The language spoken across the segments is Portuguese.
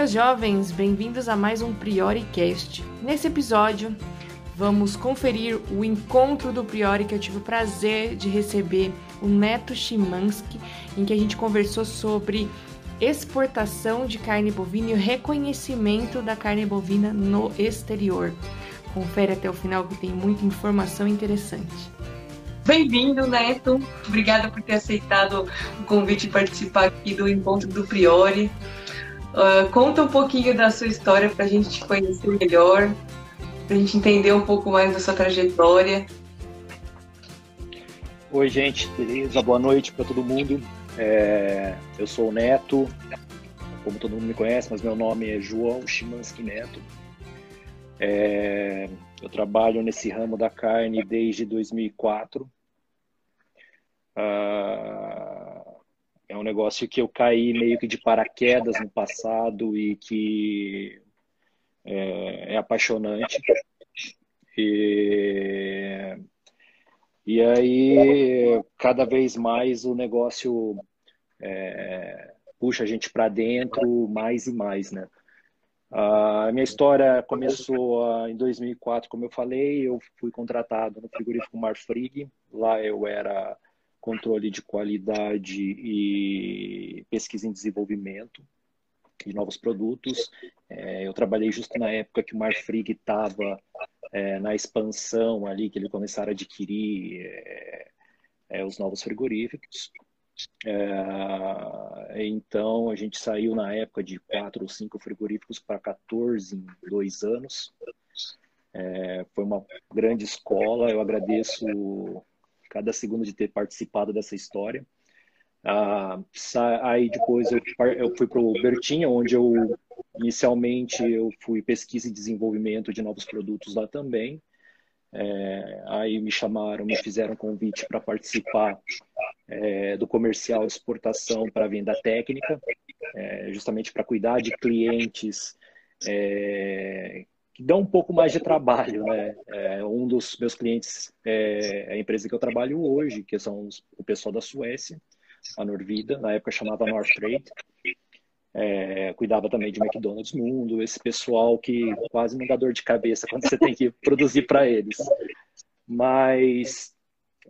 meus jovens, bem-vindos a mais um Priori Cast. Nesse episódio, vamos conferir o encontro do Priori que eu tive o prazer de receber o Neto Chimansky, em que a gente conversou sobre exportação de carne bovina e o reconhecimento da carne bovina no exterior. Confere até o final que tem muita informação interessante. Bem-vindo, Neto. Obrigada por ter aceitado o convite de participar aqui do encontro do Priori. Uh, conta um pouquinho da sua história para a gente te conhecer melhor, para a gente entender um pouco mais da sua trajetória. Oi, gente, beleza? Boa noite para todo mundo. É, eu sou o Neto, como todo mundo me conhece, mas meu nome é João Chimansky Neto. É, eu trabalho nesse ramo da carne desde 2004. Ah, é um negócio que eu caí meio que de paraquedas no passado e que é, é apaixonante. E, e aí, cada vez mais o negócio é, puxa a gente para dentro mais e mais, né? A minha história começou em 2004, como eu falei, eu fui contratado no frigorífico Marfrig, lá eu era controle de qualidade e pesquisa em desenvolvimento de novos produtos. É, eu trabalhei justo na época que o Marfrig estava é, na expansão ali, que ele começaram a adquirir é, é os novos frigoríficos. É, então, a gente saiu na época de quatro ou cinco frigoríficos para 14 em dois anos. É, foi uma grande escola. Eu agradeço cada segundo de ter participado dessa história. Ah, aí depois eu, eu fui para o Bertinha, onde eu inicialmente eu fui pesquisa e desenvolvimento de novos produtos lá também. É, aí me chamaram, me fizeram convite para participar é, do comercial de exportação para venda técnica, é, justamente para cuidar de clientes é, que dão um pouco mais de trabalho. Né? É, um dos meus clientes é a empresa que eu trabalho hoje, que são os, o pessoal da Suécia, a Norvida, na época chamava North Trade. É, cuidava também de McDonald's Mundo, esse pessoal que quase não dá dor de cabeça quando você tem que produzir para eles. Mas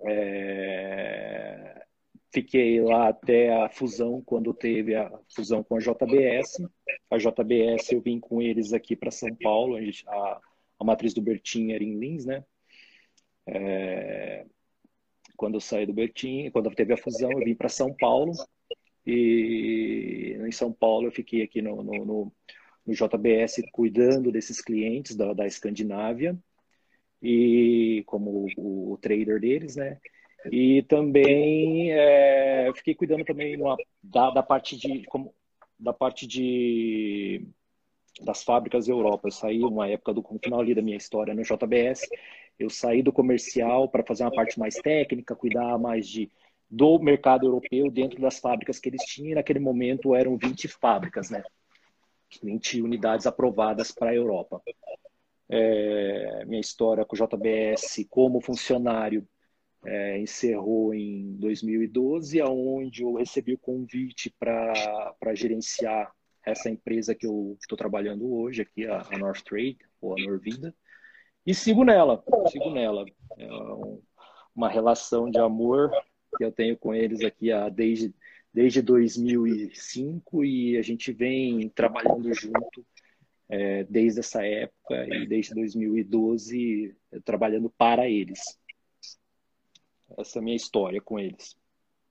é, fiquei lá até a fusão, quando teve a fusão com a JBS. A JBS eu vim com eles aqui para São Paulo, a, gente, a, a, matriz do Bertin era em Lins, né? É, quando eu saí do Bertin, quando teve a fusão, eu vim para São Paulo e em São Paulo eu fiquei aqui no, no, no, no JBS cuidando desses clientes da, da Escandinávia e como o, o, trader deles, né? E também é, fiquei cuidando também uma, da, da parte de como, da parte de das fábricas Europa. Eu saí uma época do final ali da minha história no JBS. Eu saí do comercial para fazer uma parte mais técnica, cuidar mais de do mercado europeu dentro das fábricas que eles tinham. E naquele momento eram 20 fábricas, né? 20 unidades aprovadas para a Europa. É, minha história com o JBS como funcionário é, encerrou em 2012, aonde eu recebi o convite para gerenciar essa empresa que eu estou trabalhando hoje, aqui a, a North Trade, ou a Norvida, e sigo nela, sigo nela. É uma relação de amor que eu tenho com eles aqui há, desde, desde 2005 e a gente vem trabalhando junto é, desde essa época e desde 2012 trabalhando para eles. Essa minha história com eles.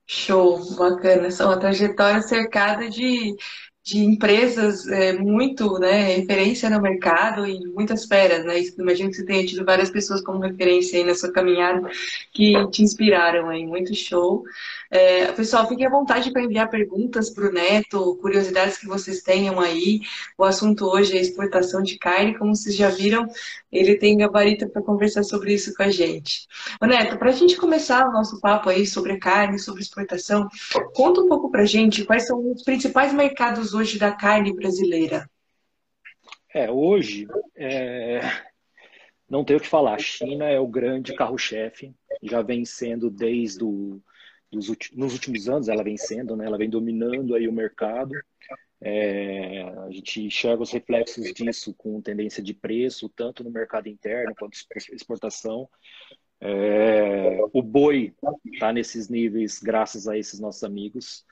Show, bacana. Essa é uma trajetória cercada de de empresas é, muito né, referência no mercado e muitas feras, né? Imagino que você tenha tido várias pessoas como referência aí na sua caminhada que te inspiraram aí, muito show. É, pessoal, fiquem à vontade para enviar perguntas para o Neto, curiosidades que vocês tenham aí. O assunto hoje é exportação de carne, como vocês já viram, ele tem gabarito para conversar sobre isso com a gente. Ô Neto, para a gente começar o nosso papo aí sobre carne, sobre exportação, conta um pouco para a gente quais são os principais mercados hoje da carne brasileira. É, hoje, é... não tenho o que falar. A China é o grande carro-chefe, já vem sendo desde o nos últimos anos ela vem sendo, né? Ela vem dominando aí o mercado. É, a gente enxerga os reflexos disso com tendência de preço, tanto no mercado interno quanto exportação. É, o boi está nesses níveis graças a esses nossos amigos.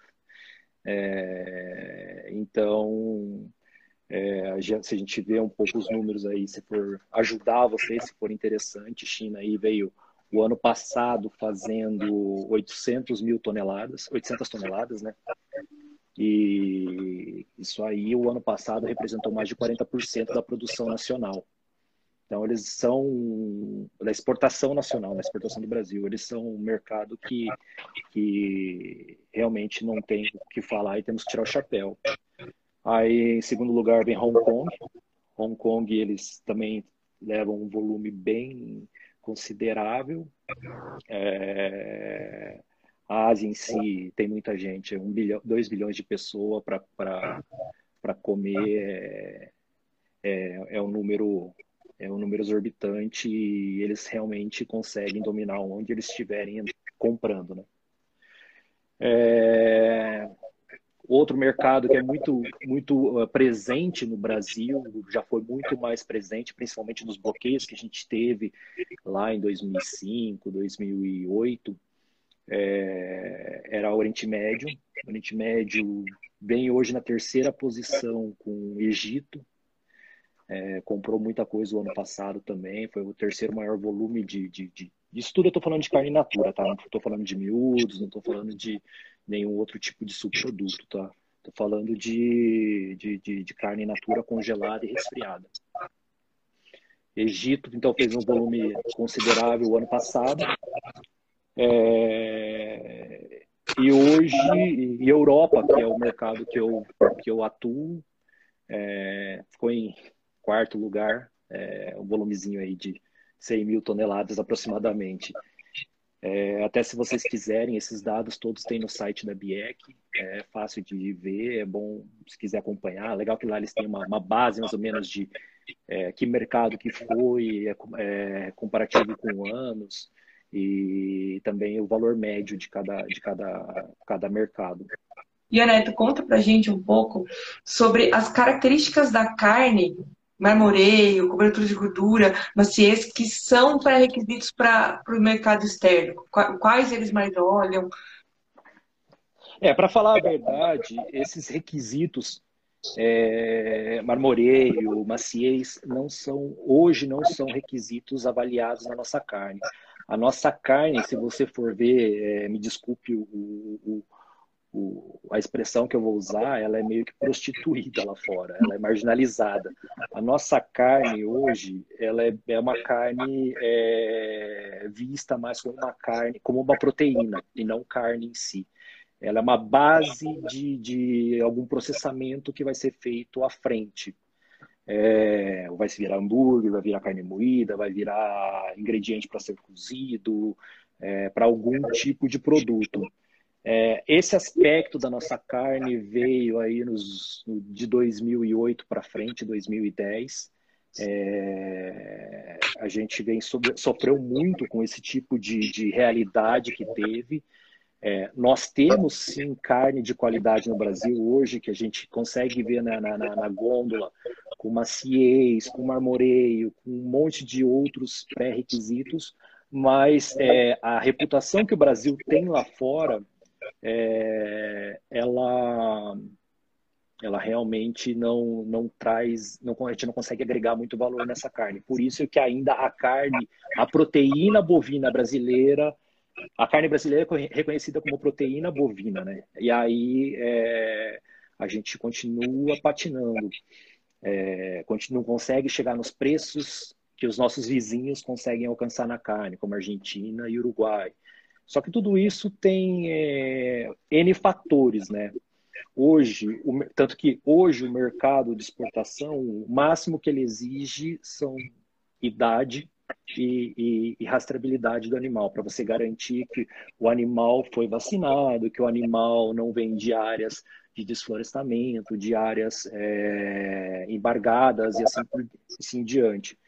É, então, é, se a gente vê um pouco os números aí, se for ajudar vocês, se for interessante, China aí veio o ano passado fazendo 800 mil toneladas, 800 toneladas, né? E isso aí, o ano passado, representou mais de 40% da produção nacional. Então, eles são da exportação nacional, da exportação do Brasil. Eles são um mercado que, que realmente não tem o que falar e temos que tirar o chapéu. Aí, em segundo lugar, vem Hong Kong. Hong Kong, eles também levam um volume bem considerável. É... A Ásia em si tem muita gente, um bilhão, dois bilhões de pessoas para comer é, é, é, um número é um número exorbitante e eles realmente conseguem dominar onde eles estiverem comprando, né? É, outro mercado que é muito muito uh, presente no Brasil, já foi muito mais presente, principalmente nos bloqueios que a gente teve lá em 2005, 2008, é, era o Oriente Médio. O Oriente Médio vem hoje na terceira posição com o Egito. É, comprou muita coisa o ano passado também. Foi o terceiro maior volume de, de, de isso tudo eu estou falando de carne natura, tá? Não estou falando de miúdos, não estou falando de nenhum outro tipo de subproduto, tá? Estou falando de, de, de, de carne natura congelada e resfriada. Egito, então, fez um volume considerável o ano passado. É, e hoje, e Europa, que é o mercado que eu, que eu atuo, é, ficou em quarto lugar, é, um volumezinho aí de 100 mil toneladas aproximadamente. É, até se vocês quiserem, esses dados todos tem no site da BIEC, é fácil de ver, é bom se quiser acompanhar. Legal que lá eles têm uma, uma base mais ou menos de é, que mercado que foi, é, é comparativo com anos e também o valor médio de cada, de cada, cada mercado. E Aneto, conta pra gente um pouco sobre as características da carne, marmoreio, cobertura de gordura, maciez, que são pré-requisitos para o mercado externo. Quais eles mais olham? É, para falar a verdade, esses requisitos é, marmoreio, maciez, não são hoje não são requisitos avaliados na nossa carne. A nossa carne, se você for ver, é, me desculpe o, o, o, a expressão que eu vou usar, ela é meio que prostituída lá fora, ela é marginalizada. A nossa carne hoje, ela é, é uma carne é, vista mais como uma carne, como uma proteína e não carne em si. Ela é uma base de, de algum processamento que vai ser feito à frente. É, vai se virar hambúrguer, vai virar carne moída, vai virar ingrediente para ser cozido, é, para algum tipo de produto. É, esse aspecto da nossa carne veio aí nos, de 2008 para frente, 2010. É, a gente vem sobre, sofreu muito com esse tipo de, de realidade que teve. É, nós temos sim carne de qualidade no Brasil hoje, que a gente consegue ver na, na, na gôndola, com maciez, com marmoreio, com um monte de outros pré-requisitos, mas é, a reputação que o Brasil tem lá fora, é, ela, ela realmente não, não traz, não, a gente não consegue agregar muito valor nessa carne. Por isso que ainda a carne, a proteína bovina brasileira, a carne brasileira é reconhecida como proteína bovina, né? E aí é, a gente continua patinando, é, não consegue chegar nos preços que os nossos vizinhos conseguem alcançar na carne, como Argentina e Uruguai. Só que tudo isso tem é, N fatores, né? Hoje, o, tanto que hoje o mercado de exportação, o máximo que ele exige são idade e, e, e rastreabilidade do animal, para você garantir que o animal foi vacinado, que o animal não vem de áreas de desflorestamento, de áreas é, embargadas e assim, assim diante.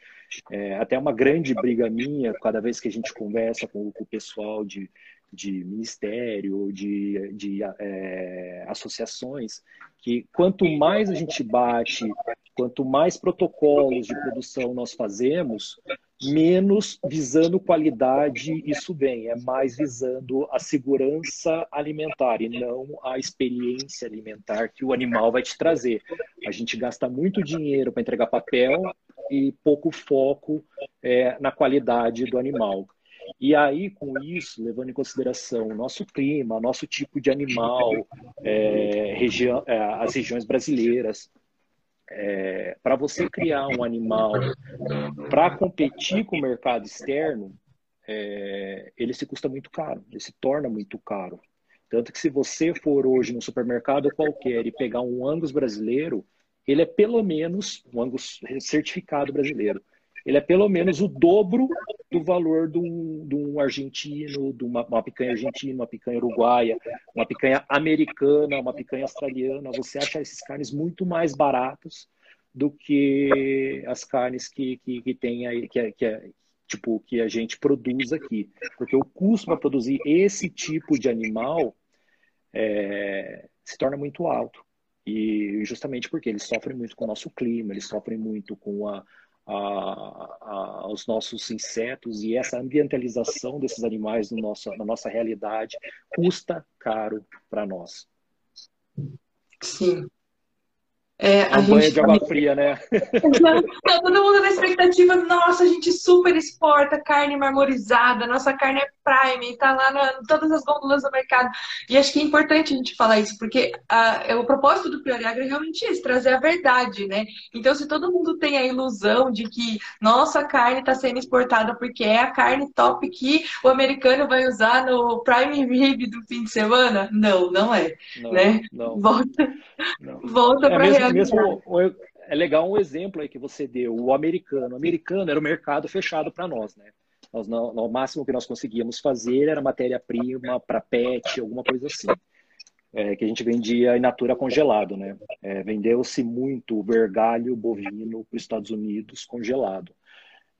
É, até uma grande briga minha, cada vez que a gente conversa com, com o pessoal de, de ministério, de, de é, associações, que quanto mais a gente bate, quanto mais protocolos de produção nós fazemos, menos visando qualidade isso vem, é mais visando a segurança alimentar e não a experiência alimentar que o animal vai te trazer. A gente gasta muito dinheiro para entregar papel e pouco foco é, na qualidade do animal. E aí, com isso, levando em consideração o nosso clima, nosso tipo de animal, é, região, é, as regiões brasileiras, é, para você criar um animal para competir com o mercado externo, é, ele se custa muito caro, ele se torna muito caro. Tanto que se você for hoje no supermercado qualquer e pegar um Angus brasileiro, ele é pelo menos um Angus certificado brasileiro ele é pelo menos o dobro do valor de um, de um argentino, de uma, uma, picanha argentina, uma picanha uruguaia, uma picanha americana, uma picanha australiana. Você acha esses carnes muito mais baratos do que as carnes que, que, que tem aí, que, é, que, é, tipo, que a gente produz aqui. Porque o custo para produzir esse tipo de animal é, se torna muito alto. E justamente porque eles sofrem muito com o nosso clima, eles sofrem muito com a, a, a, aos nossos insetos e essa ambientalização desses animais no nosso, na nossa realidade custa caro para nós. Sim. É, a gente de água fria, né? Todo mundo na expectativa, nossa, a gente super exporta carne marmorizada, nossa carne é prime, tá lá em todas as gôndolas do mercado. E acho que é importante a gente falar isso, porque a, o propósito do Prioriagra é realmente esse, trazer a verdade, né? Então, se todo mundo tem a ilusão de que nossa carne está sendo exportada porque é a carne top que o americano vai usar no prime rib do fim de semana, não, não é. Não, né? não. Volta, não. volta é para a realidade mesmo é legal um exemplo aí que você deu, o americano. O americano era o mercado fechado para nós, né? Nós, no, no, máximo que nós conseguíamos fazer era matéria-prima para pet, alguma coisa assim. É, que a gente vendia in natura congelado, né? É, Vendeu-se muito vergalho bovino para os Estados Unidos congelado,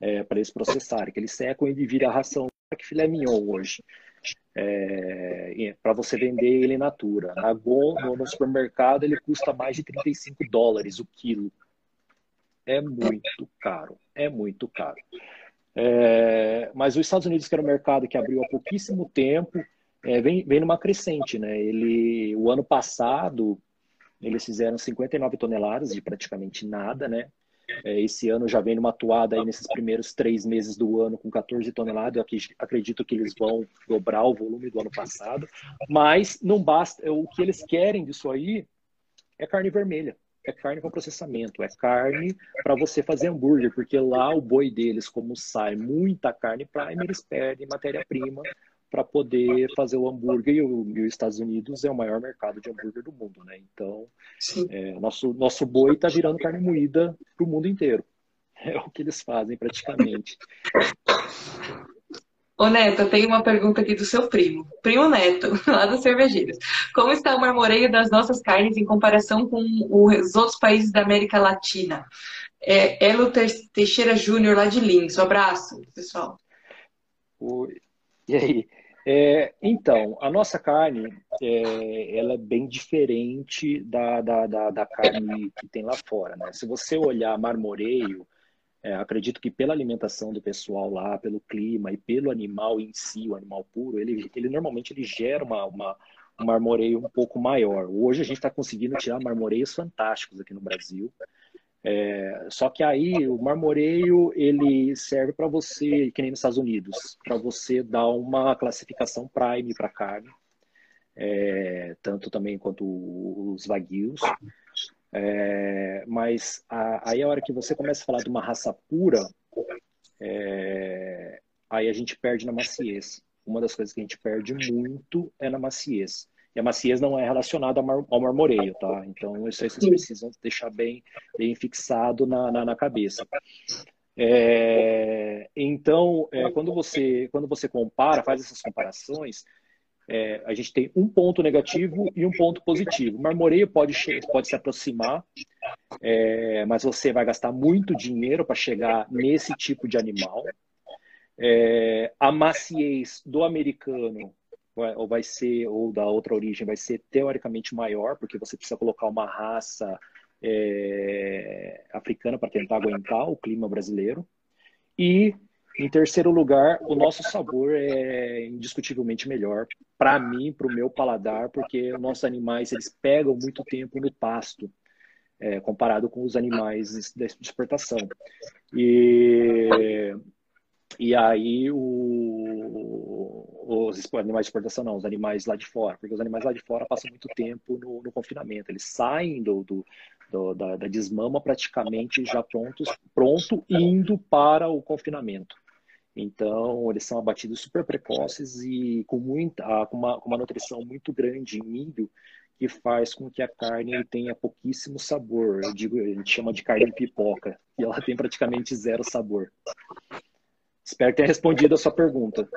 é, para eles processarem, que eles secam e vira a ração que filé mignon hoje é, para você vender ele in natura. Na Go, no, supermercado, ele custa mais de 35 dólares o quilo. É muito caro, é muito caro. É, mas os Estados Unidos, que era um mercado que abriu há pouquíssimo tempo, é, vem, vem numa crescente. Né? Ele, o ano passado, eles fizeram 59 toneladas de praticamente nada, né? É, esse ano já vem numa toada aí nesses primeiros três meses do ano com 14 toneladas. Eu acredito que eles vão dobrar o volume do ano passado. Mas não basta. O que eles querem disso aí é carne vermelha. É carne com processamento, é carne para você fazer hambúrguer, porque lá o boi deles, como sai muita carne prime, eles perdem matéria-prima para poder fazer o hambúrguer e, o, e, os Estados Unidos é o maior mercado de hambúrguer do mundo, né? Então, é, nosso, nosso boi está virando carne moída para o mundo inteiro. É o que eles fazem praticamente. Ô Neto, tem uma pergunta aqui do seu primo, primo Neto, lá dos cervejeiros. Como está o marmoreio das nossas carnes em comparação com os outros países da América Latina? É, Elo Teixeira Júnior, lá de Lins. Um abraço, pessoal. Oi. E aí? É, então, a nossa carne, é, ela é bem diferente da, da, da, da, carne que tem lá fora, né? Se você olhar marmoreio, é, acredito que pela alimentação do pessoal lá, pelo clima e pelo animal em si, o animal puro, ele, ele normalmente ele gera uma, uma, um marmoreio um pouco maior. Hoje a gente está conseguindo tirar marmoreios fantásticos aqui no Brasil, é, só que aí o marmoreio ele serve para você, que nem nos Estados Unidos, para você dar uma classificação prime para carne, é, tanto também quanto os vaguios. É, mas a, aí a hora que você começa a falar de uma raça pura, é, aí a gente perde na maciez. Uma das coisas que a gente perde muito é na maciez. E a maciez não é relacionada ao marmoreio, tá? Então, isso aí vocês precisam deixar bem, bem fixado na, na, na cabeça. É, então, é, quando, você, quando você compara, faz essas comparações, é, a gente tem um ponto negativo e um ponto positivo. O marmoreio pode, pode se aproximar, é, mas você vai gastar muito dinheiro para chegar nesse tipo de animal. É, a maciez do americano ou vai ser ou da outra origem vai ser teoricamente maior porque você precisa colocar uma raça é, africana para tentar aguentar o clima brasileiro e em terceiro lugar, o nosso sabor é indiscutivelmente melhor para mim, para o meu paladar, porque os nossos animais eles pegam muito tempo no pasto, é, comparado com os animais de exportação. E, e aí o, os animais de exportação não, os animais lá de fora, porque os animais lá de fora passam muito tempo no, no confinamento, eles saem do, do, do da, da, desmama praticamente já prontos, pronto indo para o confinamento. Então, eles são abatidos super precoces e com, muita, com, uma, com uma nutrição muito grande em milho, que faz com que a carne tenha pouquíssimo sabor. Eu digo, a gente chama de carne pipoca, e ela tem praticamente zero sabor. Espero ter respondido a sua pergunta.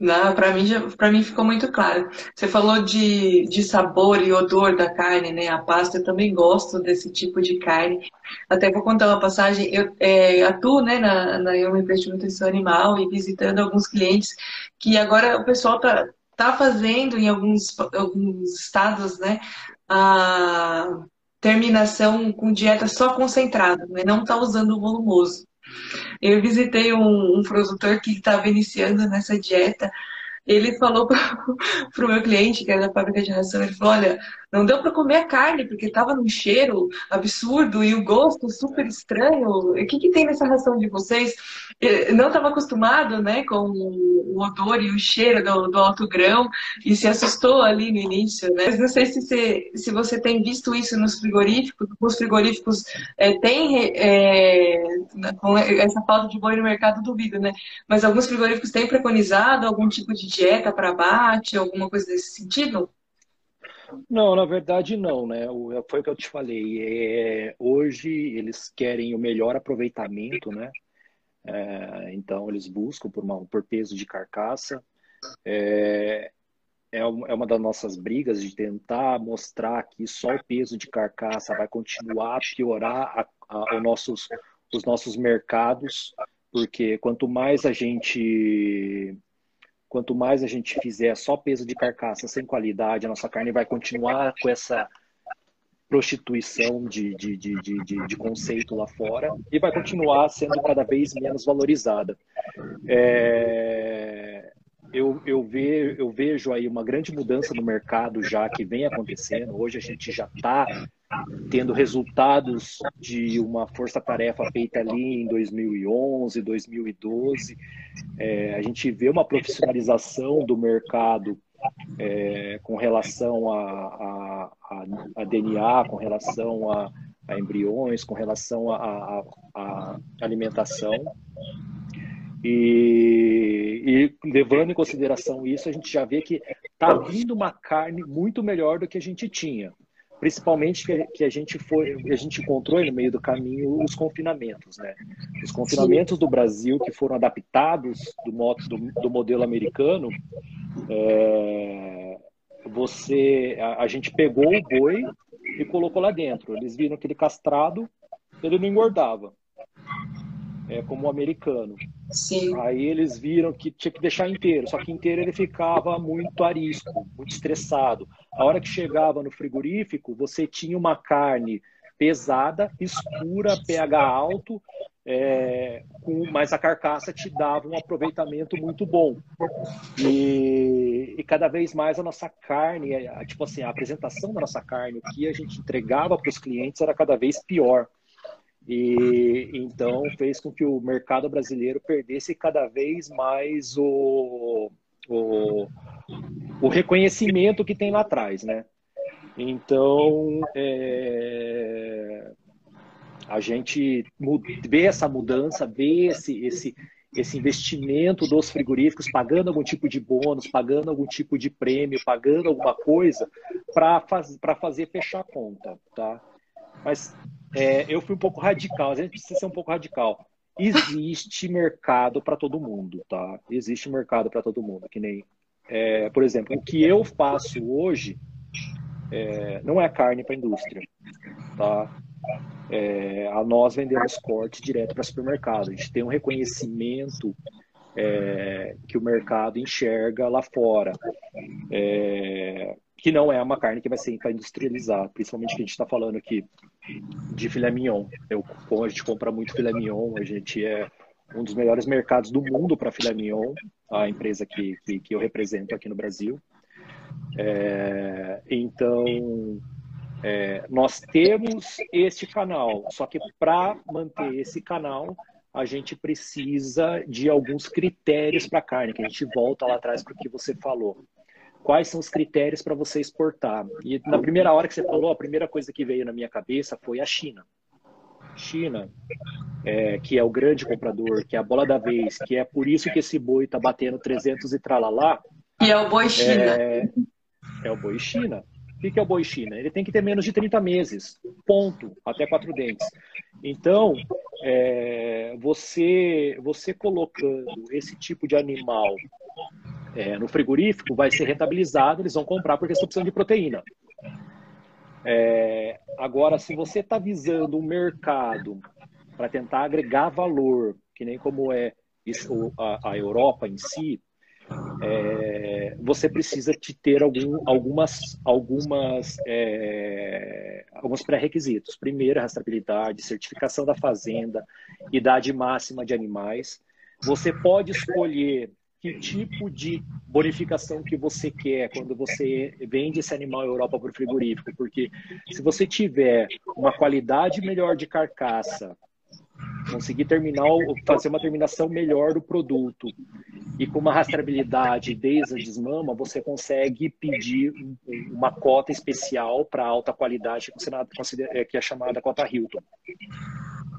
Não, para mim, para mim ficou muito claro. Você falou de, de sabor e odor da carne, né? A pasta, eu também gosto desse tipo de carne. Até vou contar uma passagem. Eu é, atuo, né, na, na uma empresa de nutrição animal e visitando alguns clientes que agora o pessoal tá, tá fazendo em alguns, alguns estados, né, a terminação com dieta só concentrada, né? Não tá usando o volumoso. Eu visitei um, um produtor que estava iniciando nessa dieta. Ele falou para o meu cliente, que era da fábrica de ração, ele falou, olha, não deu para comer a carne, porque estava num cheiro absurdo e o gosto super estranho. O que, que tem nessa ração de vocês? Eu não estava acostumado né, com o odor e o cheiro do, do alto grão e se assustou ali no início. Né? Mas não sei se você, se você tem visto isso nos frigoríficos. Os frigoríficos é, têm, é, com essa falta de boi no mercado, duvido, né? Mas alguns frigoríficos têm preconizado algum tipo de dieta para abate, alguma coisa desse sentido? Não, na verdade não, né? Foi o que eu te falei. É, hoje eles querem o melhor aproveitamento, né? É, então eles buscam por, uma, por peso de carcaça. É, é, é uma das nossas brigas de tentar mostrar que só o peso de carcaça vai continuar a piorar a, a, a nossos, os nossos mercados, porque quanto mais a gente Quanto mais a gente fizer só peso de carcaça sem qualidade, a nossa carne vai continuar com essa prostituição de, de, de, de, de conceito lá fora e vai continuar sendo cada vez menos valorizada. É, eu, eu, ve, eu vejo aí uma grande mudança no mercado já que vem acontecendo. Hoje a gente já está tendo resultados de uma força-tarefa feita ali em 2011, 2012. É, a gente vê uma profissionalização do mercado é, com relação a, a, a, DNA, com relação a, a embriões, com relação a alimentação. E, e, levando em consideração isso, a gente já vê que está vindo uma carne muito melhor do que a gente tinha principalmente que, que a gente foi, a gente encontrou no meio do caminho os confinamentos, né? Os confinamentos do Brasil que foram adaptados do, modo, do, do modelo americano, é, você, a, a, gente pegou o boi e colocou lá dentro. Eles viram que ele castrado, ele não engordava é, como o americano. Sim. Aí eles viram que tinha que deixar inteiro, só que inteiro ele ficava muito arisco, muito estressado. A hora que chegava no frigorífico, você tinha uma carne pesada, escura, pH alto, é, com, mas a carcaça te dava um aproveitamento muito bom. E, e cada vez mais a nossa carne, tipo assim, a apresentação da nossa carne, o que a gente entregava para os clientes era cada vez pior. E então fez com que o mercado brasileiro perdesse cada vez mais o, o, o reconhecimento que tem lá atrás, né? Então, é, a gente vê essa mudança, vê esse, esse, esse investimento dos frigoríficos pagando algum tipo de bônus, pagando algum tipo de prêmio, pagando alguma coisa para faz, fazer fechar a conta, tá? Mas é, eu fui um pouco radical, a gente precisa ser um pouco radical. Existe mercado para todo mundo, tá? Existe mercado para todo mundo, que nem é, por exemplo, o que eu faço hoje é, não é carne para indústria, tá? É, a nós vendemos corte direto para supermercado. A gente tem um reconhecimento é, que o mercado enxerga lá fora, é, que não é uma carne que vai ser para industrializar, principalmente que a gente está falando aqui de filé mignon. Eu, a gente compra muito filé mignon, a gente é um dos melhores mercados do mundo para filé mignon, a empresa que, que, que eu represento aqui no Brasil. É, então, é, nós temos este canal, só que para manter esse canal, a gente precisa de alguns critérios para carne, que a gente volta lá atrás para o que você falou. Quais são os critérios para você exportar? E na primeira hora que você falou, a primeira coisa que veio na minha cabeça foi a China. China, é, que é o grande comprador, que é a bola da vez, que é por isso que esse boi está batendo 300 e tralalá. E é o boi China. É, é o boi China. O que é o boi China? Ele tem que ter menos de 30 meses, ponto, até quatro dentes. Então, é, você, você colocando esse tipo de animal é, no frigorífico vai ser rentabilizado, eles vão comprar porque estão precisando de proteína. É, agora, se você está visando um mercado para tentar agregar valor, que nem como é isso, a, a Europa em si, é, você precisa de ter algum, algumas, algumas, é, alguns pré-requisitos. Primeiro, rastreabilidade, certificação da fazenda, idade máxima de animais. Você pode escolher que tipo de bonificação que você quer quando você vende esse animal à Europa para o frigorífico, porque se você tiver uma qualidade melhor de carcaça, conseguir terminar, fazer uma terminação melhor do produto e com uma rastreabilidade desde a desmama, você consegue pedir uma cota especial para alta qualidade, que é chamada cota Hilton.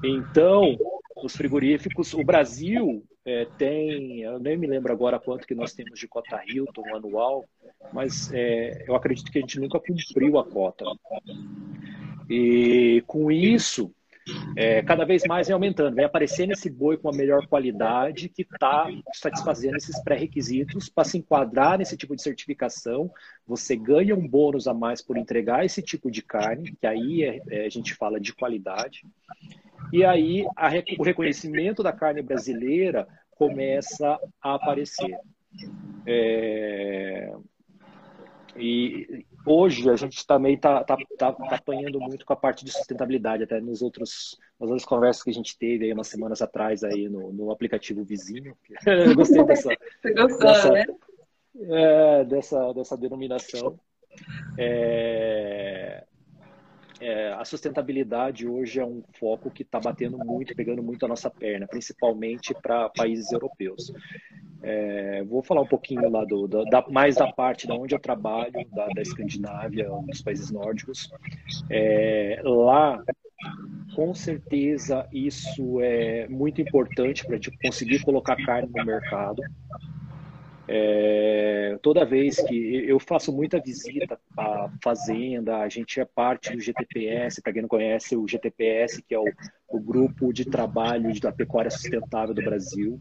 Então, os frigoríficos, o Brasil é, tem, eu nem me lembro agora quanto que nós temos de cota Hilton anual, mas é, eu acredito que a gente nunca cumpriu a cota. E com isso, é, cada vez mais vem aumentando, vem aparecendo esse boi com uma melhor qualidade que está satisfazendo esses pré-requisitos para se enquadrar nesse tipo de certificação. Você ganha um bônus a mais por entregar esse tipo de carne, que aí é, é, a gente fala de qualidade. E aí a, o reconhecimento da carne brasileira começa a aparecer. É, e hoje a gente também está tá, tá, tá, apanhando muito com a parte de sustentabilidade, até nos outros, nas outras conversas que a gente teve aí umas semanas atrás aí no, no aplicativo vizinho. Eu gostei dessa, gostou, dessa, né? é, dessa, dessa denominação. É, é, a sustentabilidade hoje é um foco que está batendo muito, pegando muito a nossa perna, principalmente para países europeus. É, vou falar um pouquinho lá do, da, mais da parte da onde eu trabalho, da, da Escandinávia, dos países nórdicos. É, lá, com certeza, isso é muito importante para a gente conseguir colocar carne no mercado. É, toda vez que eu faço muita visita à fazenda, a gente é parte do GTPS, para quem não conhece, o GTPS, que é o, o grupo de trabalho da pecuária sustentável do Brasil.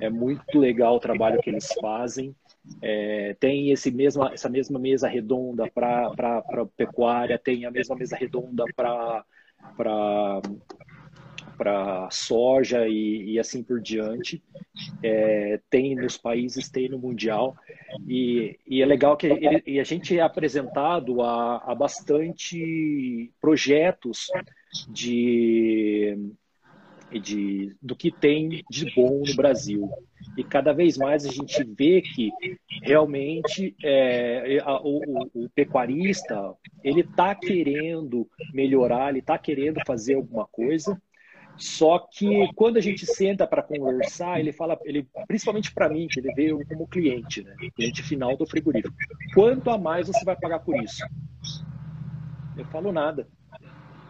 É muito legal o trabalho que eles fazem. É, tem esse mesma, essa mesma mesa redonda para pecuária, tem a mesma mesa redonda para para soja e, e, assim por diante. É, tem nos países, tem no mundial. E, e é legal que ele, e a gente é apresentado a, a bastante projetos de, de, do que tem de bom no Brasil. E cada vez mais a gente vê que realmente é, a, o, o, pecuarista ele está querendo melhorar, ele está querendo fazer alguma coisa, só que quando a gente senta para conversar, ele fala, ele principalmente para mim, que ele veio como cliente, né? cliente final do frigorífico. Quanto a mais você vai pagar por isso? Eu falo nada.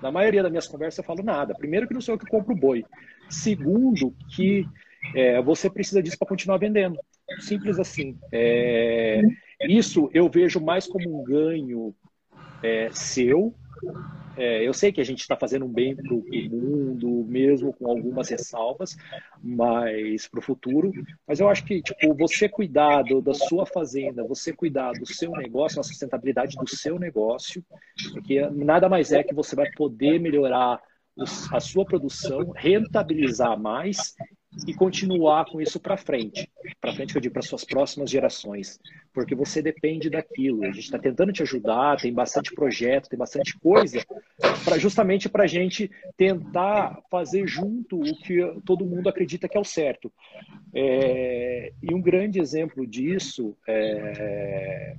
Na maioria das minhas conversas eu falo nada. Primeiro que não sou eu que compro o boi. Segundo que é, você precisa disso para continuar vendendo. Simples assim. É, isso eu vejo mais como um ganho é, seu É, eu sei que a gente está fazendo um bem para o mundo, mesmo com algumas ressalvas, mas para o futuro. Mas eu acho que tipo, você cuidar da sua fazenda, você cuidar do seu negócio, da sustentabilidade do seu negócio, porque nada mais é que você vai poder melhorar a sua produção, rentabilizar mais e continuar com isso para frente. Para frente, que eu digo, para suas próximas gerações. Porque você depende daquilo. A gente está tentando te ajudar, tem bastante projeto, tem bastante coisa, pra, justamente para a gente tentar fazer junto o que todo mundo acredita que é o certo. É, e um grande exemplo disso é.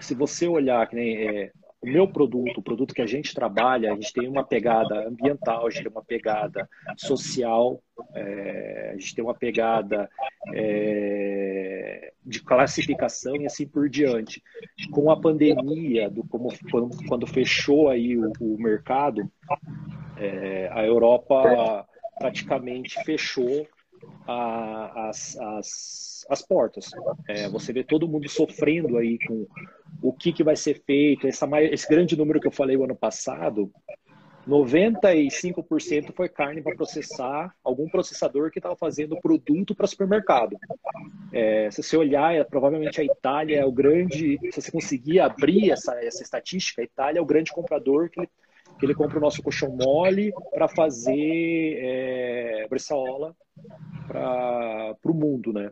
Se você olhar, que nem é, o meu produto, o produto que a gente trabalha, a gente tem uma pegada ambiental, a gente tem uma pegada social, é, a gente tem uma pegada é, de classificação e assim por diante. Com a pandemia, do, como, quando, fechou aí o, o mercado, é, a Europa praticamente fechou a, as, as, as portas. É, você vê todo mundo sofrendo aí com o que, que vai ser feito. Essa, esse grande número que eu falei o ano passado, 95% foi carne para processar, algum processador que estava fazendo produto para supermercado. É, se você olhar, é, provavelmente a Itália é o grande. Se você conseguir abrir essa, essa estatística, a Itália é o grande comprador que que ele compra o nosso colchão mole para fazer é, brissaola para o mundo, né?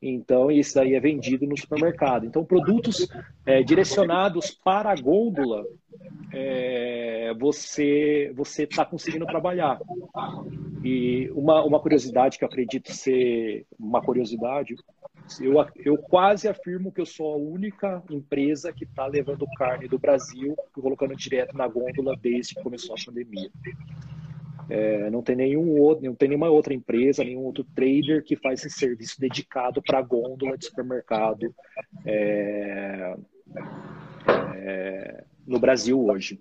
Então, isso daí é vendido no supermercado. Então, produtos é, direcionados para a gôndola, é, você você está conseguindo trabalhar. E uma, uma curiosidade que eu acredito ser uma curiosidade, eu, eu quase afirmo que eu sou a única empresa que está levando carne do Brasil, colocando direto na gôndola desde que começou a pandemia. É, não tem nenhum outro, não tem nenhuma outra empresa, nenhum outro trader que faz esse serviço dedicado para gôndola de supermercado é, é, no Brasil hoje.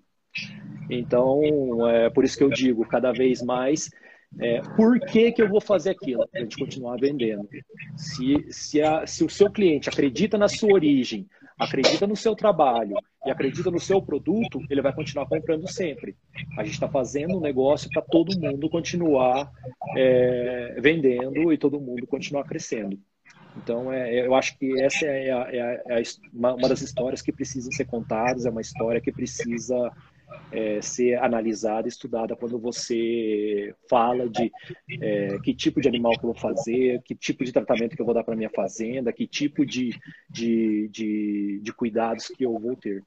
Então, é por isso que eu digo, cada vez mais, é, por que, que eu vou fazer aquilo? A gente continuar vendendo. Se, se, a, se o seu cliente acredita na sua origem, acredita no seu trabalho e acredita no seu produto, ele vai continuar comprando sempre. A gente está fazendo um negócio para todo mundo continuar é, vendendo e todo mundo continuar crescendo. Então, é, eu acho que essa é, a, é, a, é uma, uma das histórias que precisam ser contadas, é uma história que precisa é, ser analisada, estudada quando você fala de é, que tipo de animal que eu vou fazer, que tipo de tratamento que eu vou dar para minha fazenda, que tipo de, de, de, de cuidados que eu vou ter.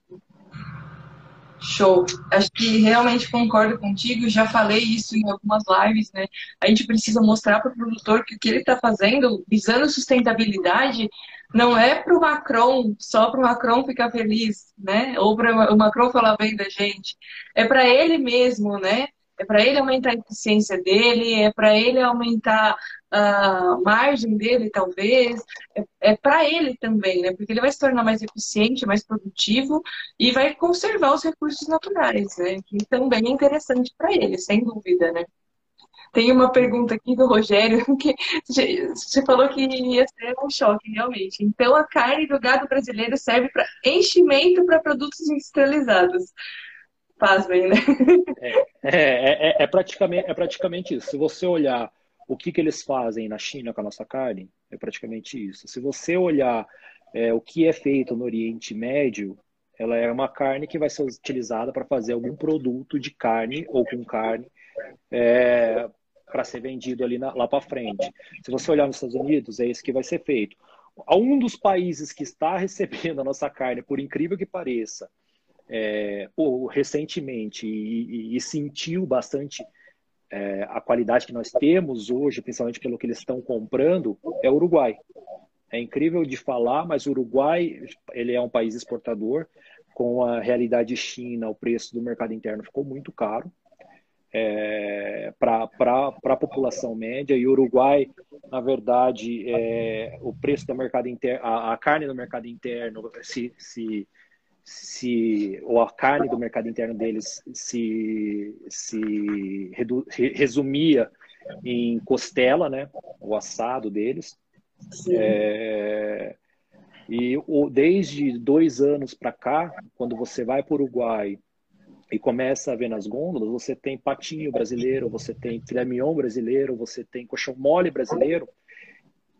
Show. Acho que realmente concordo contigo. Já falei isso em algumas lives, né? A gente precisa mostrar para o produtor que o que ele está fazendo, visando sustentabilidade, não é para o Macron, só para o Macron ficar feliz, né? Ou para o Macron falar bem da gente. É para ele mesmo, né? É para ele aumentar a eficiência dele, é para ele aumentar a margem dele, talvez. É, é para ele também, né? Porque ele vai se tornar mais eficiente, mais produtivo e vai conservar os recursos naturais, né? Que também é interessante para ele, sem dúvida, né? Tem uma pergunta aqui do Rogério, que você falou que ia ser um choque, realmente. Então, a carne do gado brasileiro serve para enchimento para produtos industrializados. Pasmem, né? É, é, é, é, praticamente, é praticamente isso. Se você olhar o que, que eles fazem na China com a nossa carne, é praticamente isso. Se você olhar é, o que é feito no Oriente Médio, ela é uma carne que vai ser utilizada para fazer algum produto de carne ou com carne é, para ser vendido ali na, lá para frente. Se você olhar nos Estados Unidos, é isso que vai ser feito. Um dos países que está recebendo a nossa carne, por incrível que pareça, é, ou recentemente e, e, e, sentiu bastante é, a qualidade que nós temos hoje, principalmente pelo que eles estão comprando, é o Uruguai. É incrível de falar, mas o Uruguai ele é um país exportador. Com a realidade China, o preço do mercado interno ficou muito caro é, para a população média. E o Uruguai, na verdade, é, o preço do mercado interno, a, a, carne do mercado interno, se, se, se ou a carne do mercado interno deles se, se redu, resumia em costela, né, o assado deles. É, e o, desde dois anos para cá, quando você vai para o Uruguai e começa a ver nas gôndolas, você tem patinho brasileiro, você tem filé mignon brasileiro, você tem coxão mole brasileiro,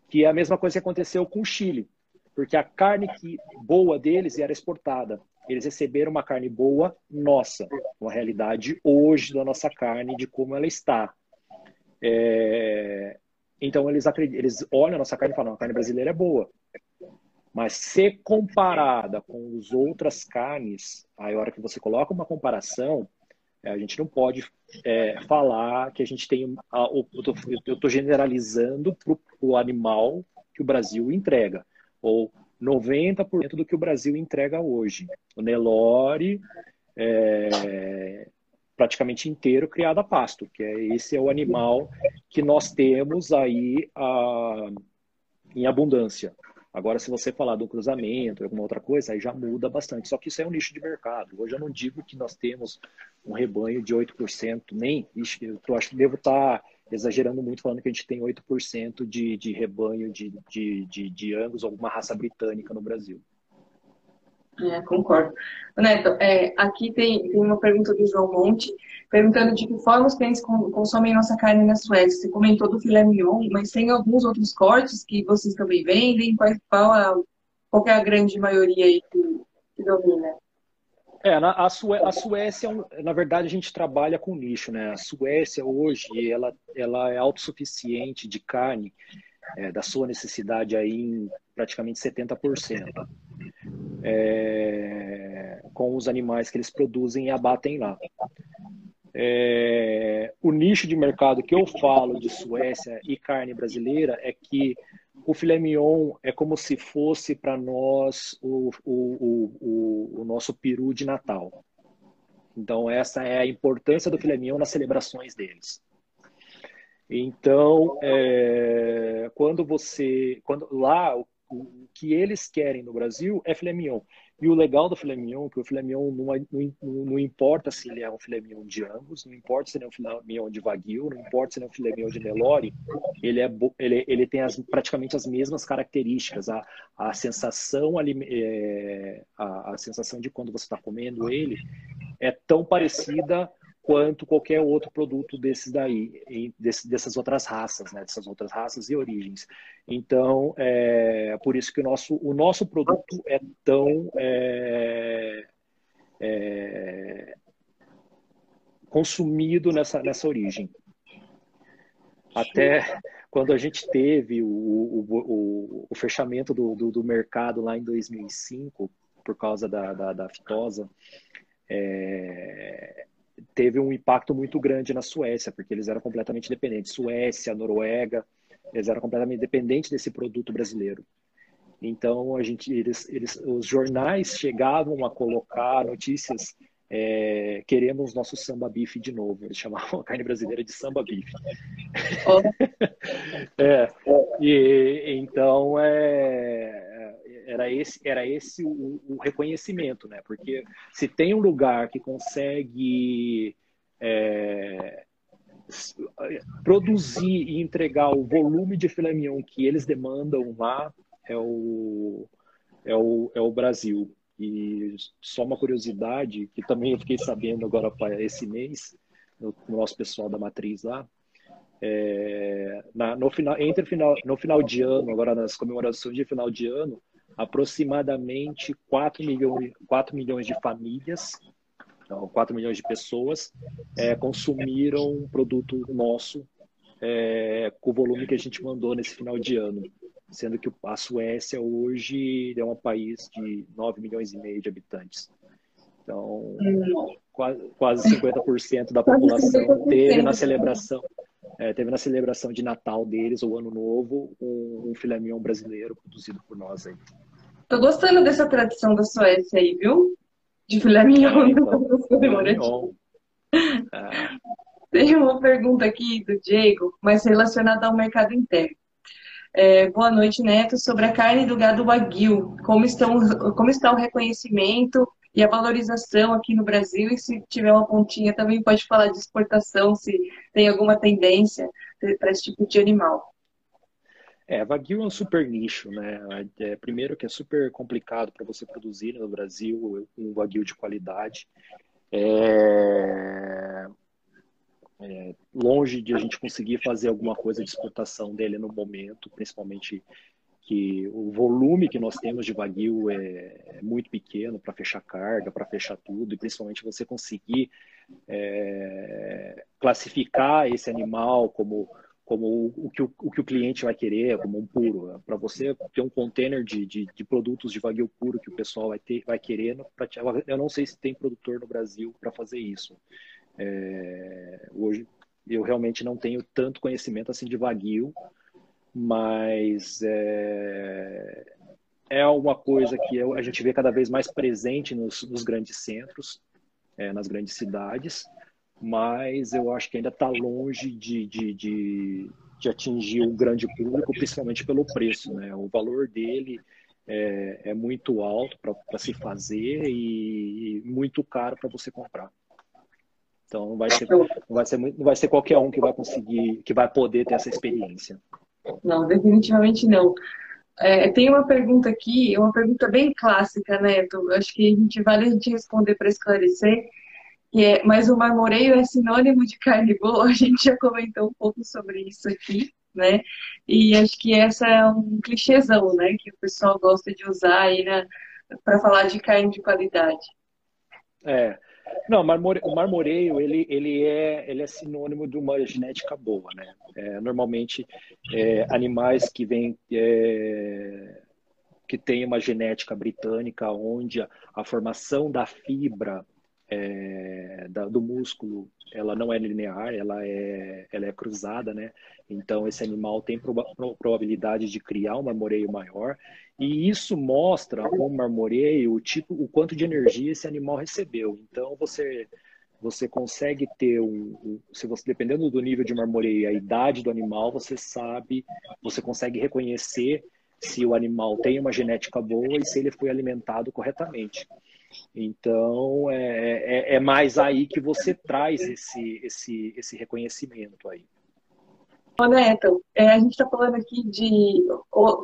que é a mesma coisa que aconteceu com o Chile, porque a carne que, boa deles era exportada. Eles receberam uma carne boa nossa, uma realidade hoje da nossa carne, de como ela está. É... Então eles, acreditam, eles olham a nossa carne e falam, a carne brasileira é boa. Mas se comparada com as outras carnes, aí a hora que você coloca uma comparação, a gente não pode é, falar que a gente tem. Eu estou generalizando para o animal que o Brasil entrega, ou 90% do que o Brasil entrega hoje. O Nelore é praticamente inteiro criado a pasto, que é, esse é o animal que nós temos aí a, em abundância. Agora, se você falar do cruzamento, alguma outra coisa, aí já muda bastante. Só que isso é um nicho de mercado. Hoje eu não digo que nós temos um rebanho de 8%, nem. Eu acho que devo estar exagerando muito falando que a gente tem 8% de, de rebanho de, de, de, de Angus, alguma raça britânica no Brasil. É, concordo. Neto, é, aqui tem, tem uma pergunta do João Monte, perguntando de que forma os clientes consomem nossa carne na Suécia. Você comentou do filé mignon, mas tem alguns outros cortes que vocês também vendem? Qual, qual, a, qual é a grande maioria aí que, que domina? É, a, Sué a Suécia, é na verdade, a gente trabalha com nicho, né? A Suécia hoje, ela, ela é autossuficiente de carne, é, da sua necessidade aí em praticamente 70% é, com os animais que eles produzem e abatem lá. É, o nicho de mercado que eu falo de Suécia e carne brasileira é que o filé mignon é como se fosse para nós o, o, o, o, nosso peru de Natal. Então, essa é a importância do filé mignon nas celebrações deles. Então, é, quando você. Quando, lá, o que eles querem no Brasil é filé mignon. E o legal do filé mignon é que o filé mignon não, não, não, importa se ele é um filé mignon de Angus, não importa se ele é um filé mignon de Wagyu, não importa se ele é um filé mignon de Nelore, ele, é, ele, ele tem as, praticamente as mesmas características. A, a, sensação, é, a, a sensação de quando você está comendo ele é tão parecida quanto qualquer outro produto desses daí, dessas outras raças, né, dessas outras raças e origens. Então, é por isso que o nosso, o nosso produto é tão é, é, consumido nessa, nessa origem. Até quando a gente teve o, o, o, o fechamento do, do, do, mercado lá em 2005, por causa da, da, da fitosa, é, teve um impacto muito grande na Suécia, porque eles eram completamente dependentes. Suécia, Noruega, eles eram completamente dependentes desse produto brasileiro. Então, a gente, eles, eles, os jornais chegavam a colocar notícias é, queremos nosso samba bife de novo. Eles chamavam a carne brasileira de samba bife. É, e, então, é, era esse, era esse o, o, reconhecimento, né? Porque se tem um lugar que consegue é, produzir e entregar o volume de filé mignon que eles demandam lá, é o, é o, é o Brasil. E só uma curiosidade, que também eu fiquei sabendo agora para esse mês, no, no nosso pessoal da matriz lá, é, na, no final, entre final, no final de ano, agora nas comemorações de final de ano, aproximadamente 4 milhões, 4 milhões de famílias, então 4 milhões de pessoas, é, consumiram um produto nosso é, com o volume que a gente mandou nesse final de ano. Sendo que a Suécia hoje é um país de 9 milhões e meio de habitantes. Então, quase, quase 50% da população teve na celebração é, teve na celebração de Natal deles, o Ano Novo, um, um filé mignon brasileiro produzido por nós aí. Tô gostando dessa tradição da Suécia aí, viu? De filé mignon. É. Tem uma pergunta aqui do Diego, mas relacionada ao mercado interno. É, boa noite, Neto. Sobre a carne do gado Wagyu, como, estão, como está o reconhecimento e a valorização aqui no Brasil? E se tiver uma pontinha, também pode falar de exportação, se tem alguma tendência para esse tipo de animal. É, Wagyu é um super nicho, né? É, primeiro que é super complicado para você produzir no Brasil um Wagyu de qualidade. É, é, longe de a gente conseguir fazer alguma coisa de exportação dele no momento, principalmente que o volume que nós temos de Wagyu é, é muito pequeno para fechar carga, para fechar tudo, e principalmente você conseguir é, classificar esse animal como, como o, que o, o, que o cliente vai querer, como um puro. Para você ter um container de, de, de, produtos de Wagyu puro que o pessoal vai, ter, vai querer, eu não sei se tem produtor no Brasil para fazer isso. É, hoje eu realmente não tenho tanto conhecimento assim de Wagyu, mas é, é uma coisa que a gente vê cada vez mais presente nos, nos grandes centros, é, nas grandes cidades, mas eu acho que ainda está longe de, de, de, de, atingir o grande público, principalmente pelo preço. Né? O valor dele é, é muito alto para se fazer e, e muito caro para você comprar. Então não vai ser, não vai ser, não vai ser qualquer um que vai conseguir, que vai poder ter essa experiência. Não, definitivamente não. É, tem uma pergunta aqui, uma pergunta bem clássica, Neto. Acho que a gente vale a gente responder para esclarecer. É, mas o marmoreio é sinônimo de carne boa. A gente já comentou um pouco sobre isso aqui, né? E acho que essa é um clichêzão, né? Que o pessoal gosta de usar aí para falar de carne de qualidade. É, não, o marmoreio ele, ele, é, ele é sinônimo de uma genética boa, né? É, normalmente, é, animais que vêm é, que têm uma genética britânica, onde a, a formação da fibra é, da, do músculo ela não é linear, ela é, ela é cruzada, né? Então esse animal tem probabilidade de criar um marmoreio maior e isso mostra o marmoreio, o tipo, o quanto de energia esse animal recebeu. Então você você consegue ter um, um, se você dependendo do nível de marmoreio, a idade do animal, você sabe, você consegue reconhecer se o animal tem uma genética boa e se ele foi alimentado corretamente. Então é, é, é mais aí que você traz esse esse esse reconhecimento aí. Neto, é, a gente está falando aqui de,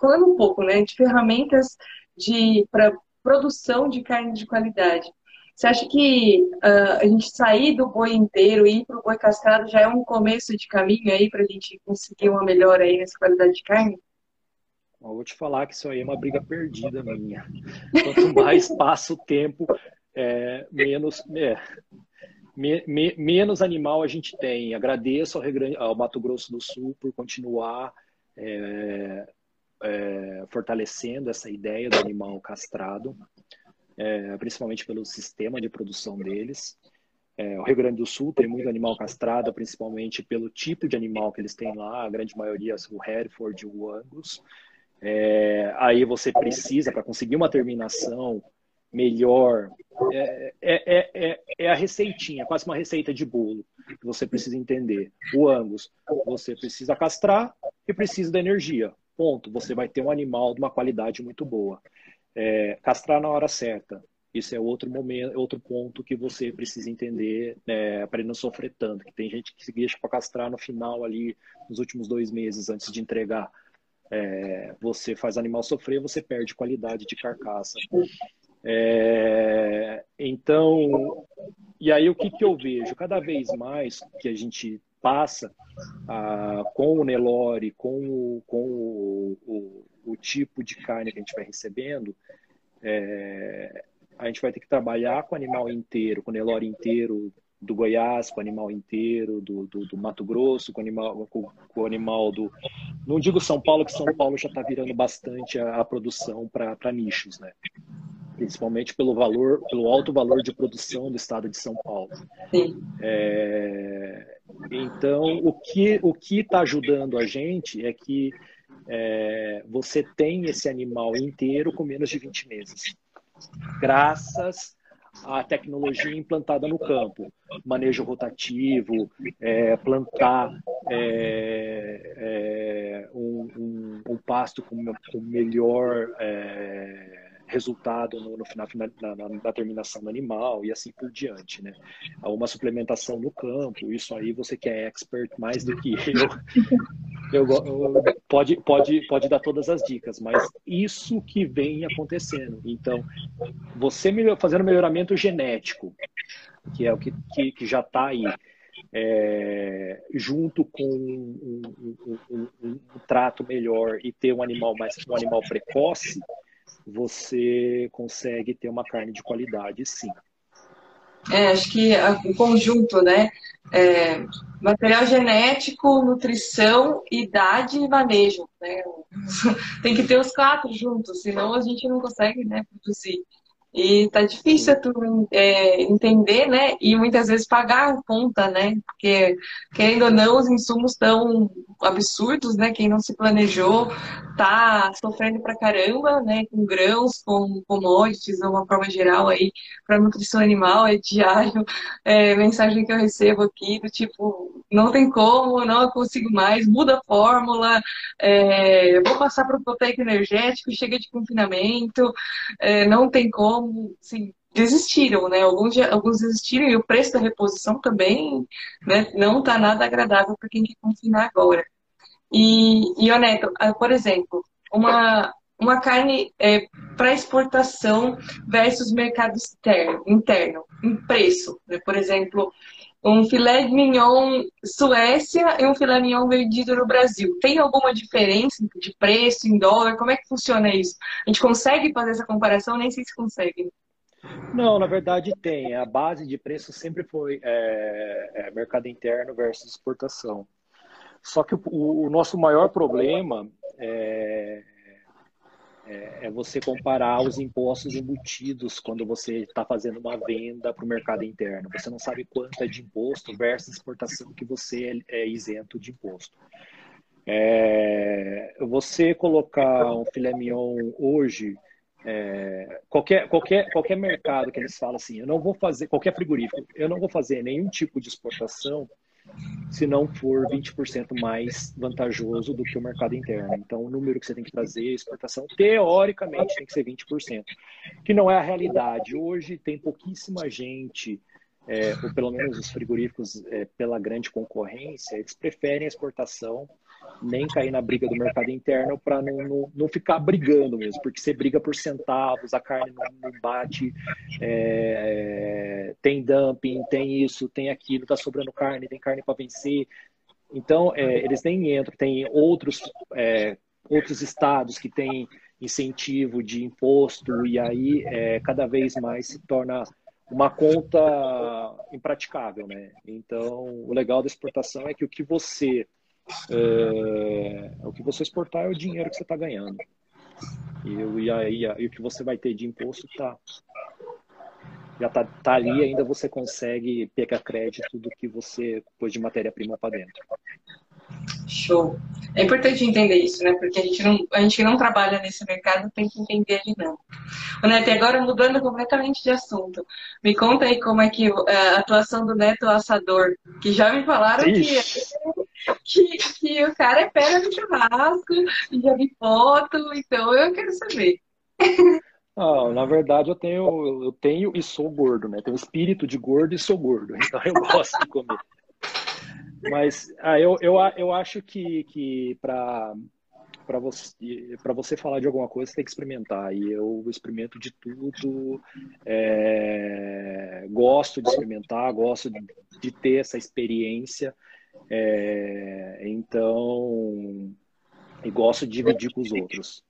falando um pouco, né, de ferramentas de para produção de carne de qualidade. Você acha que uh, a gente sair do boi inteiro e ir para o boi castrado já é um começo de caminho aí para a gente conseguir uma melhora aí nessa qualidade de carne? Eu vou te falar que isso aí é uma briga perdida minha. Quanto mais passa o tempo, é, menos, é, me, me, menos animal a gente tem. Agradeço ao, ao, Mato Grosso do Sul por continuar é, é, fortalecendo essa ideia do animal castrado, é, principalmente pelo sistema de produção deles. É, o Rio Grande do Sul tem muito animal castrado, principalmente pelo tipo de animal que eles têm lá, a grande maioria o Hereford e o Angus. É, aí você precisa, para conseguir uma terminação melhor. É, é, é, é, a receitinha, quase uma receita de bolo que você precisa entender. O Angus, você precisa castrar e precisa da energia. Ponto. Você vai ter um animal de uma qualidade muito boa. É, castrar na hora certa. Isso é outro momento, outro ponto que você precisa entender é, para não sofrer tanto. Que tem gente que se deixa para castrar no final ali, nos últimos dois meses antes de entregar. É, você faz animal sofrer, você perde qualidade de carcaça. É, então, e aí o que, que eu vejo? Cada vez mais que a gente passa ah, com o Nelore, com, o, com o, o, o, tipo de carne que a gente vai recebendo, é, a gente vai ter que trabalhar com o animal inteiro, com o Nelore inteiro, do Goiás, com o animal inteiro, do, do, do Mato Grosso, com o animal, com, com, animal do. Não digo São Paulo, que São Paulo já está virando bastante a, a produção para nichos, né? principalmente pelo valor, pelo alto valor de produção do estado de São Paulo. Sim. É, então, o que o que está ajudando a gente é que é, você tem esse animal inteiro com menos de 20 meses, graças à tecnologia implantada no campo, manejo rotativo, é, plantar é, é, um, um, um, pasto com, com melhor é, resultado no, no final na, na, na, terminação do animal e assim por diante, né? Uma suplementação no campo, isso aí você que é expert mais do que eu, eu, eu pode, pode, pode dar todas as dicas, mas isso que vem acontecendo. Então, você fazendo melhoramento genético, que é o que, que, que já está aí, é, junto com um, um, um, um, trato melhor e ter um animal mais um animal precoce, você consegue ter uma carne de qualidade, sim. É, acho que o conjunto, né? É, material genético, nutrição, idade e manejo. Né? Tem que ter os quatro juntos, senão a gente não consegue né, produzir. E tá difícil tu é, entender, né? E muitas vezes pagar a conta, né? Porque, querendo ou não, os insumos estão absurdos, né? Quem não se planejou tá sofrendo pra caramba, né? Com grãos, com commodities, de uma forma geral aí, para nutrição animal, é diário, é, mensagem que eu recebo aqui do tipo, não tem como, não consigo mais, muda a fórmula, é, vou passar para o proteico energético, chega de confinamento, é, não tem como, assim, desistiram, né? Alguns, alguns desistiram e o preço da reposição também né, não está nada agradável para quem quer confinar agora. E, e ah, por exemplo, uma, uma carne é, para exportação versus mercado externo, interno, em preço. Né? Por exemplo, um filé mignon Suécia e um filé mignon vendido no Brasil. Tem alguma diferença de preço em dólar? Como é que funciona isso? A gente consegue fazer essa comparação? Nem sei se consegue. Não, na verdade tem. A base de preço sempre foi é, é, mercado interno versus exportação. Só que o, o nosso maior problema é, é, é, você comparar os impostos embutidos quando você está fazendo uma venda para o mercado interno. Você não sabe quanto é de imposto versus exportação que você é, é isento de imposto. É, você colocar um filé mignon hoje é, qualquer, qualquer, qualquer mercado que eles falam assim, eu não vou fazer, qualquer frigorífico, eu não vou fazer nenhum tipo de exportação se não for 20% mais vantajoso do que o mercado interno. Então, o número que você tem que trazer, exportação, teoricamente tem que ser 20%, que não é a realidade. Hoje tem pouquíssima gente é, ou pelo menos os frigoríficos, é, pela grande concorrência, eles preferem a exportação, nem cair na briga do mercado interno para não, não, não, ficar brigando mesmo, porque você briga por centavos, a carne não, bate, é, tem dumping, tem isso, tem aquilo, está sobrando carne, tem carne para vencer. Então, é, eles nem entram, tem outros, é, outros estados que têm incentivo de imposto, e aí é, cada vez mais se torna uma conta impraticável, né? Então, o legal da exportação é que o que você é, o que você exportar é o dinheiro que você está ganhando. E, e aí e o que você vai ter de imposto tá já tá, tá ali ainda você consegue pegar crédito do que você pôs de matéria-prima para dentro. Show. É importante entender isso, né? Porque a gente não, a gente não trabalha nesse mercado tem que entender a dinâmica. O Neto, agora mudando completamente de assunto, me conta aí como é que a atuação do Neto Assador, que já me falaram que, que, que, o cara é pera no churrasco, já vi foto, então eu quero saber. Ah, na verdade, eu tenho, eu tenho e sou gordo, né? Tenho espírito de gordo e sou gordo, então eu gosto de comer. Mas ah, eu, eu, eu acho que, que para para você, para você falar de alguma coisa, você tem que experimentar. E eu experimento de tudo, é, gosto de experimentar, gosto de, de ter essa experiência. É, então, e gosto de dividir com os outros.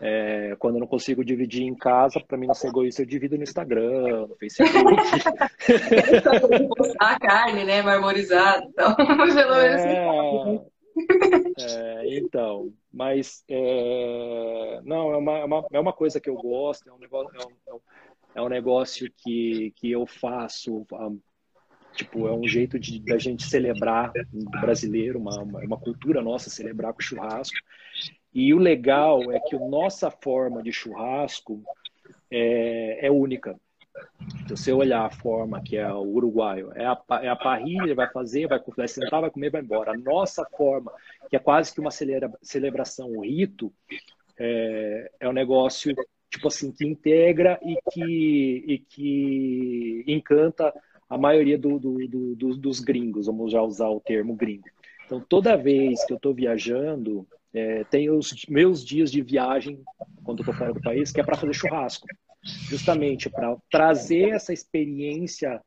É, quando eu não consigo dividir em casa, para mim não ser egoísta, eu divido no Instagram, no Facebook. a carne, né? Marmorizada. Então, pelo menos. É, é, então, mas é, não, é uma, é uma, é uma coisa que eu gosto, é um negócio, é um, é um negócio que, que eu faço. Tipo, é um jeito de da gente celebrar do brasileiro, uma, uma, cultura nossa celebrar com churrasco. E o legal é que a nossa forma de churrasco é, é única. Se você olhar a forma que é o uruguaio, é a, é a parrilha, vai fazer, vai, vai sentar, vai comer, vai embora. A nossa forma, que é quase que uma celebração, um rito, é, é um negócio tipo assim que integra e que, e que encanta a maioria do, do, do, dos gringos, vamos já usar o termo gringo. Então, toda vez que eu estou viajando, é, tem os meus dias de viagem, quando eu estou fora do país, que é para fazer churrasco. Justamente para trazer essa experiência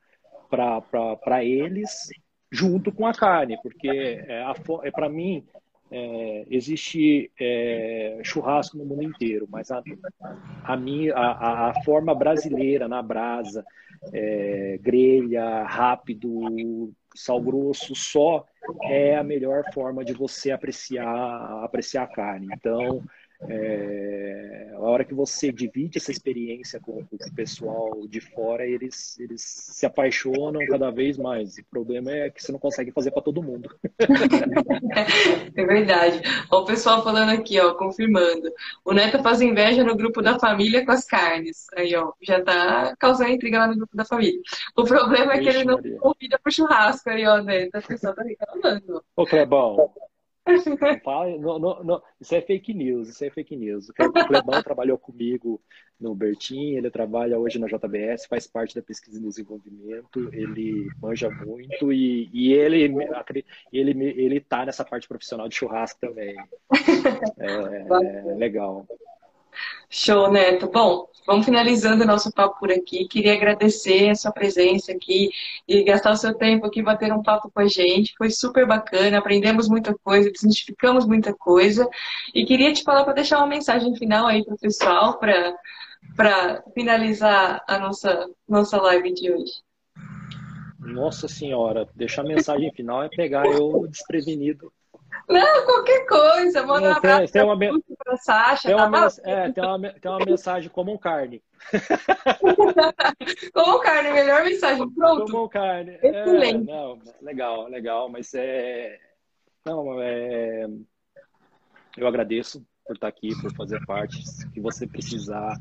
para eles junto com a carne, porque é, é para mim é, existe é, churrasco no mundo inteiro, mas a, a, minha, a, a forma brasileira na brasa, é, grelha, rápido, sal grosso, só é a melhor forma de você apreciar, apreciar a carne. Então, é, a hora que você divide essa experiência com, com, o pessoal de fora, eles, eles se apaixonam cada vez mais. O problema é que você não consegue fazer para todo mundo. é verdade. Ó, o pessoal falando aqui, ó, confirmando. O Neto faz inveja no grupo da família com as carnes. Aí, ó, já tá causando intriga lá no grupo da família. O problema é que ele não convida pro churrasco aí, ó, Neto. A pessoa tá reclamando. Ô, Clebão, não, não, não, isso é fake news, isso é fake news. O Clebão trabalhou comigo no Bertin, ele trabalha hoje na JBS, faz parte da pesquisa e desenvolvimento, ele manja muito e, e ele, ele, ele tá nessa parte profissional de churrasco também. É, é legal. Show, Neto. Bom, vamos finalizando o nosso papo por aqui. Queria agradecer a sua presença aqui e gastar o seu tempo aqui bater um papo com a gente. Foi super bacana, aprendemos muita coisa, desmistificamos muita coisa. E queria te falar para deixar uma mensagem final aí para o pessoal, para finalizar a nossa, nossa live de hoje. Nossa Senhora, deixar a mensagem final é pegar eu desprevenido não, qualquer coisa. Manda um abraço tem, uma, pra Sasha. Tem uma, tá é, tem, uma, tem uma mensagem como carne. como carne, melhor mensagem. Pronto. Como carne. É, não, legal, legal. Mas é. Não, é. Eu agradeço por estar aqui, por fazer parte. Se você precisar,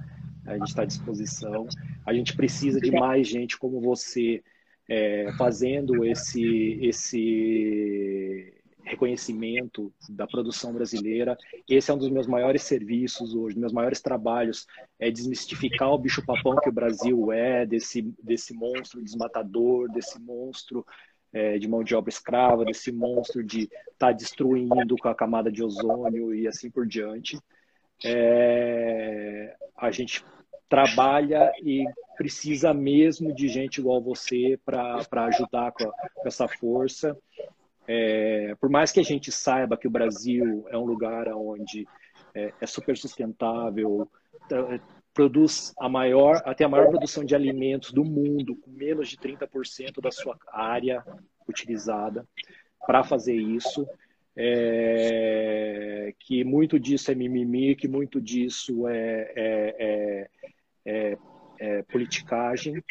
a gente está à disposição. A gente precisa de mais gente como você é, fazendo esse, esse reconhecimento da produção brasileira. Esse é um dos meus maiores serviços hoje, meus maiores trabalhos é desmistificar o bicho-papão que o Brasil é, desse, desse monstro desmatador, desse monstro é, de mão de obra escrava, desse monstro de estar tá destruindo com a camada de ozônio e assim por diante. É, a gente trabalha e precisa mesmo de gente igual você para ajudar com, a, com essa força. É, por mais que a gente saiba que o Brasil é um lugar onde é, é super sustentável, é, produz a maior, até a maior produção de alimentos do mundo, com menos de 30% da sua área utilizada para fazer isso. É, que muito disso é mimimi, que muito disso é, é, é, é politicagem.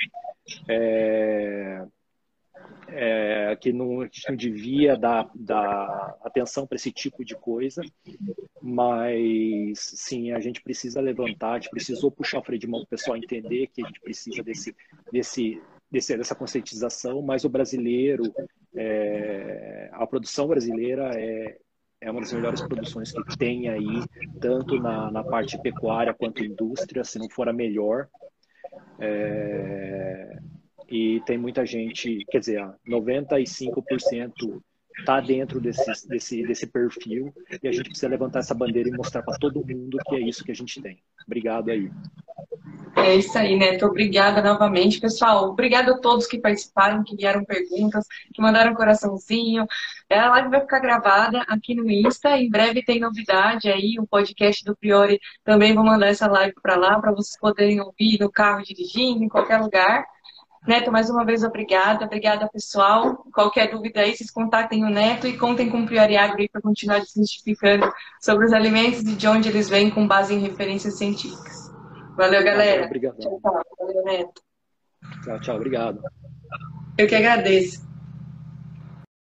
É, que não, a gente não devia dar, dar atenção para esse tipo de coisa, mas sim, a gente precisa levantar, a gente precisou puxar o freio de mão para o pessoal entender que a gente precisa desse, desse, desse, dessa conscientização, mas o brasileiro, é, a produção brasileira é, é uma das melhores produções que tem aí, tanto na, na parte pecuária quanto indústria, se não for a melhor. É, e tem muita gente, quer dizer, 95% está dentro desse, desse, desse perfil e a gente precisa levantar essa bandeira e mostrar para todo mundo que é isso que a gente tem. Obrigado aí. É isso aí, Neto. Obrigada novamente, pessoal. Obrigada a todos que participaram, que vieram perguntas, que mandaram coraçãozinho. É, a live vai ficar gravada aqui no Insta. Em breve tem novidade aí, o podcast do Priori. Também vou mandar essa live para lá, para vocês poderem ouvir no carro dirigindo, em qualquer lugar. Neto, mais uma vez, obrigada. Obrigada, pessoal. Qualquer dúvida aí, vocês contatem o Neto e contem com o Priori Agro para continuar desmistificando sobre os alimentos e de onde eles vêm com base em referências científicas. Valeu, galera. Obrigado. Tchau, tchau. Valeu, Neto. Tchau, tchau. Obrigado. Eu que agradeço.